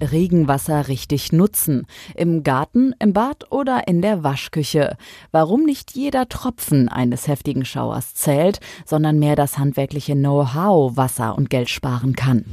Regenwasser richtig nutzen. Im Garten, im Bad oder in der Waschküche. Warum nicht jeder Tropfen eines heftigen Schauers zählt, sondern mehr das handwerkliche Know-how Wasser und Geld sparen kann.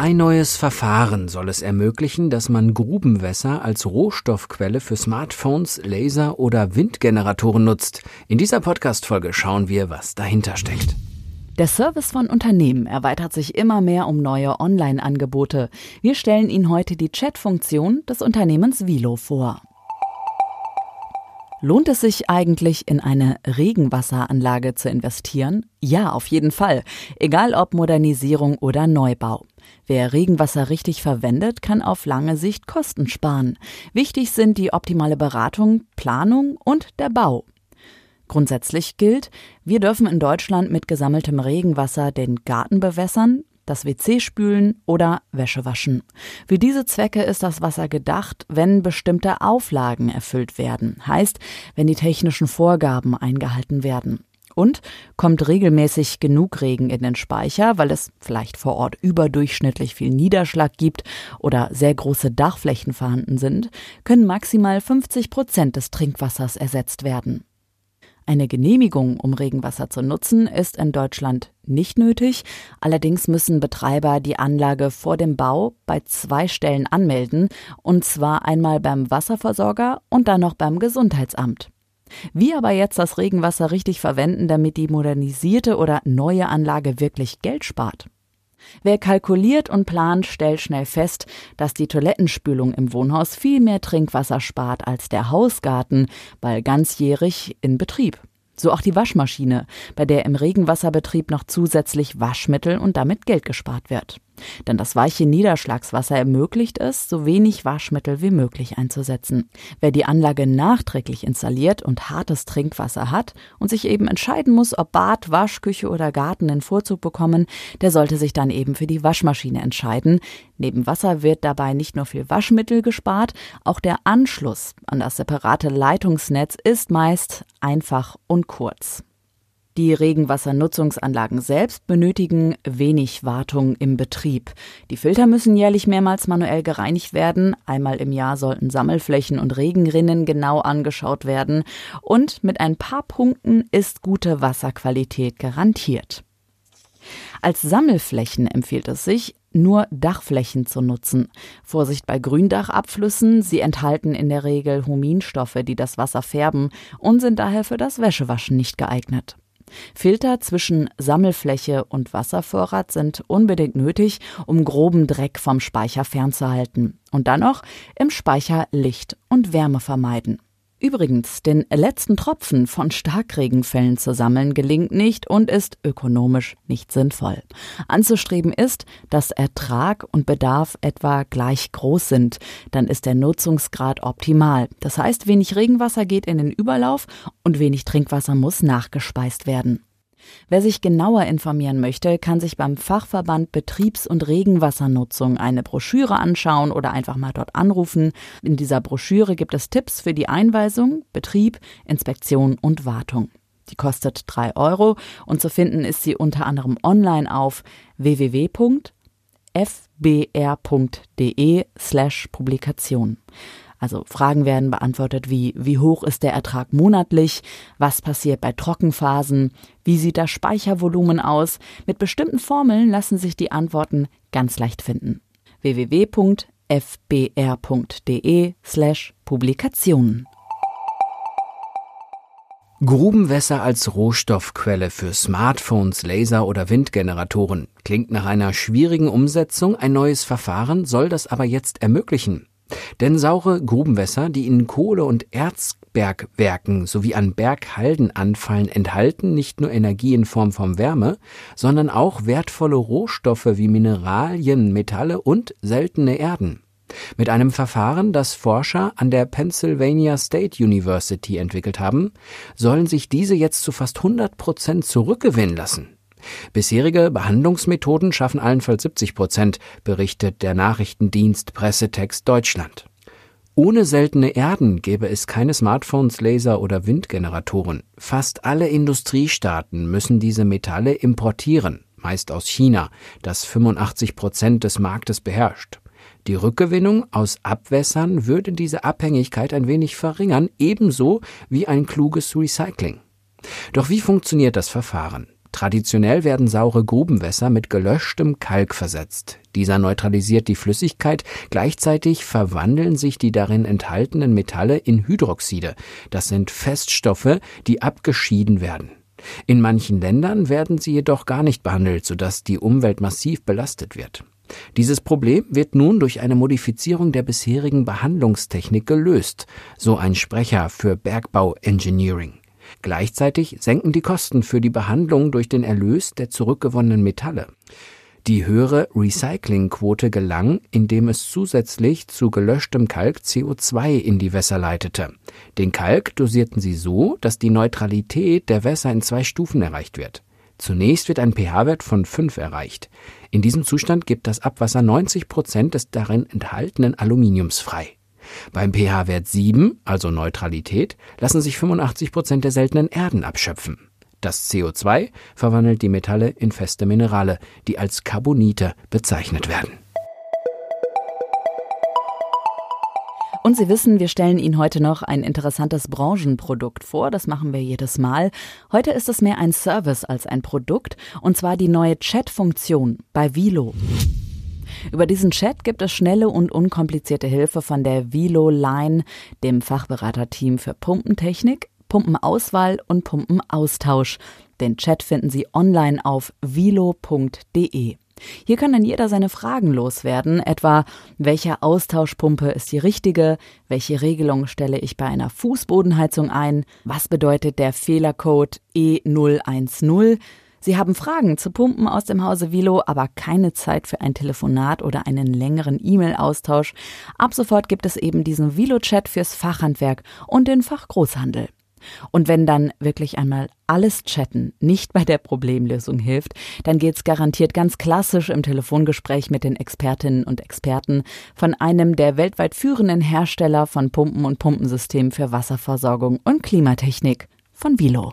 Ein neues Verfahren soll es ermöglichen, dass man Grubenwässer als Rohstoffquelle für Smartphones, Laser oder Windgeneratoren nutzt. In dieser Podcast-Folge schauen wir, was dahinter steckt. Der Service von Unternehmen erweitert sich immer mehr um neue Online-Angebote. Wir stellen Ihnen heute die Chat-Funktion des Unternehmens Vilo vor. Lohnt es sich eigentlich, in eine Regenwasseranlage zu investieren? Ja, auf jeden Fall. Egal ob Modernisierung oder Neubau. Wer Regenwasser richtig verwendet, kann auf lange Sicht Kosten sparen. Wichtig sind die optimale Beratung, Planung und der Bau. Grundsätzlich gilt, wir dürfen in Deutschland mit gesammeltem Regenwasser den Garten bewässern, das WC spülen oder Wäsche waschen. Für diese Zwecke ist das Wasser gedacht, wenn bestimmte Auflagen erfüllt werden, heißt, wenn die technischen Vorgaben eingehalten werden. Und kommt regelmäßig genug Regen in den Speicher, weil es vielleicht vor Ort überdurchschnittlich viel Niederschlag gibt oder sehr große Dachflächen vorhanden sind, können maximal 50 Prozent des Trinkwassers ersetzt werden. Eine Genehmigung, um Regenwasser zu nutzen, ist in Deutschland nicht nötig. Allerdings müssen Betreiber die Anlage vor dem Bau bei zwei Stellen anmelden, und zwar einmal beim Wasserversorger und dann noch beim Gesundheitsamt. Wie aber jetzt das Regenwasser richtig verwenden, damit die modernisierte oder neue Anlage wirklich Geld spart? Wer kalkuliert und plant, stellt schnell fest, dass die Toilettenspülung im Wohnhaus viel mehr Trinkwasser spart als der Hausgarten, weil ganzjährig in Betrieb. So auch die Waschmaschine, bei der im Regenwasserbetrieb noch zusätzlich Waschmittel und damit Geld gespart wird. Denn das weiche Niederschlagswasser ermöglicht es, so wenig Waschmittel wie möglich einzusetzen. Wer die Anlage nachträglich installiert und hartes Trinkwasser hat und sich eben entscheiden muss, ob Bad, Waschküche oder Garten den Vorzug bekommen, der sollte sich dann eben für die Waschmaschine entscheiden. Neben Wasser wird dabei nicht nur viel Waschmittel gespart, auch der Anschluss an das separate Leitungsnetz ist meist einfach und kurz. Die Regenwassernutzungsanlagen selbst benötigen wenig Wartung im Betrieb. Die Filter müssen jährlich mehrmals manuell gereinigt werden. Einmal im Jahr sollten Sammelflächen und Regenrinnen genau angeschaut werden. Und mit ein paar Punkten ist gute Wasserqualität garantiert. Als Sammelflächen empfiehlt es sich, nur Dachflächen zu nutzen. Vorsicht bei Gründachabflüssen, sie enthalten in der Regel Huminstoffe, die das Wasser färben und sind daher für das Wäschewaschen nicht geeignet. Filter zwischen Sammelfläche und Wasservorrat sind unbedingt nötig, um groben Dreck vom Speicher fernzuhalten. Und dann noch im Speicher Licht und Wärme vermeiden. Übrigens, den letzten Tropfen von Starkregenfällen zu sammeln gelingt nicht und ist ökonomisch nicht sinnvoll. Anzustreben ist, dass Ertrag und Bedarf etwa gleich groß sind. Dann ist der Nutzungsgrad optimal. Das heißt, wenig Regenwasser geht in den Überlauf und wenig Trinkwasser muss nachgespeist werden. Wer sich genauer informieren möchte, kann sich beim Fachverband Betriebs- und Regenwassernutzung eine Broschüre anschauen oder einfach mal dort anrufen. In dieser Broschüre gibt es Tipps für die Einweisung, Betrieb, Inspektion und Wartung. Die kostet drei Euro und zu finden ist sie unter anderem online auf www.fbr.de slash Publikation. Also Fragen werden beantwortet wie, wie hoch ist der Ertrag monatlich? Was passiert bei Trockenphasen? Wie sieht das Speichervolumen aus? Mit bestimmten Formeln lassen sich die Antworten ganz leicht finden. www.fbr.de slash Publikationen. Grubenwässer als Rohstoffquelle für Smartphones, Laser oder Windgeneratoren. Klingt nach einer schwierigen Umsetzung, ein neues Verfahren soll das aber jetzt ermöglichen. Denn saure Grubenwässer, die in Kohle- und Erzbergwerken sowie an Berghalden anfallen, enthalten nicht nur Energie in Form von Wärme, sondern auch wertvolle Rohstoffe wie Mineralien, Metalle und seltene Erden. Mit einem Verfahren, das Forscher an der Pennsylvania State University entwickelt haben, sollen sich diese jetzt zu fast 100 Prozent zurückgewinnen lassen. Bisherige Behandlungsmethoden schaffen allenfalls 70 Prozent, berichtet der Nachrichtendienst Pressetext Deutschland. Ohne seltene Erden gäbe es keine Smartphones, Laser oder Windgeneratoren. Fast alle Industriestaaten müssen diese Metalle importieren, meist aus China, das 85 Prozent des Marktes beherrscht. Die Rückgewinnung aus Abwässern würde diese Abhängigkeit ein wenig verringern, ebenso wie ein kluges Recycling. Doch wie funktioniert das Verfahren? Traditionell werden saure Grubenwässer mit gelöschtem Kalk versetzt. Dieser neutralisiert die Flüssigkeit, gleichzeitig verwandeln sich die darin enthaltenen Metalle in Hydroxide. Das sind Feststoffe, die abgeschieden werden. In manchen Ländern werden sie jedoch gar nicht behandelt, sodass die Umwelt massiv belastet wird. Dieses Problem wird nun durch eine Modifizierung der bisherigen Behandlungstechnik gelöst, so ein Sprecher für Bergbau Engineering. Gleichzeitig senken die Kosten für die Behandlung durch den Erlös der zurückgewonnenen Metalle. Die höhere Recyclingquote gelang, indem es zusätzlich zu gelöschtem Kalk CO2 in die Wässer leitete. Den Kalk dosierten sie so, dass die Neutralität der Wässer in zwei Stufen erreicht wird. Zunächst wird ein pH-Wert von 5 erreicht. In diesem Zustand gibt das Abwasser 90 Prozent des darin enthaltenen Aluminiums frei. Beim pH-Wert 7, also Neutralität, lassen sich 85 Prozent der seltenen Erden abschöpfen. Das CO2 verwandelt die Metalle in feste Minerale, die als Carbonite bezeichnet werden. Und Sie wissen, wir stellen Ihnen heute noch ein interessantes Branchenprodukt vor. Das machen wir jedes Mal. Heute ist es mehr ein Service als ein Produkt, und zwar die neue Chat-Funktion bei Vilo. Über diesen Chat gibt es schnelle und unkomplizierte Hilfe von der Vilo Line, dem Fachberaterteam für Pumpentechnik, Pumpenauswahl und Pumpenaustausch. Den Chat finden Sie online auf vilo.de. Hier kann dann jeder seine Fragen loswerden, etwa welche Austauschpumpe ist die richtige, welche Regelung stelle ich bei einer Fußbodenheizung ein, was bedeutet der Fehlercode E010, Sie haben Fragen zu Pumpen aus dem Hause Vilo, aber keine Zeit für ein Telefonat oder einen längeren E-Mail-Austausch. Ab sofort gibt es eben diesen Vilo-Chat fürs Fachhandwerk und den Fachgroßhandel. Und wenn dann wirklich einmal alles Chatten nicht bei der Problemlösung hilft, dann geht's garantiert ganz klassisch im Telefongespräch mit den Expertinnen und Experten von einem der weltweit führenden Hersteller von Pumpen und Pumpensystemen für Wasserversorgung und Klimatechnik von Vilo.